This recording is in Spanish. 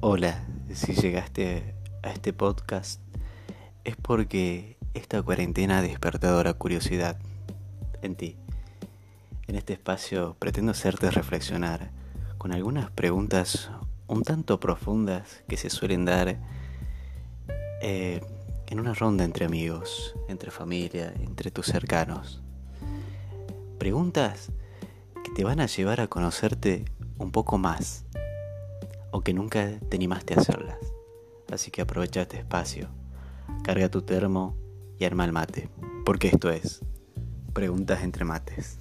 Hola, si llegaste a este podcast es porque esta cuarentena ha despertado la curiosidad en ti. En este espacio pretendo hacerte reflexionar con algunas preguntas un tanto profundas que se suelen dar eh, en una ronda entre amigos, entre familia, entre tus cercanos. Preguntas que te van a llevar a conocerte un poco más o que nunca te animaste a hacerlas. Así que aprovecha este espacio, carga tu termo y arma el mate, porque esto es Preguntas entre mates.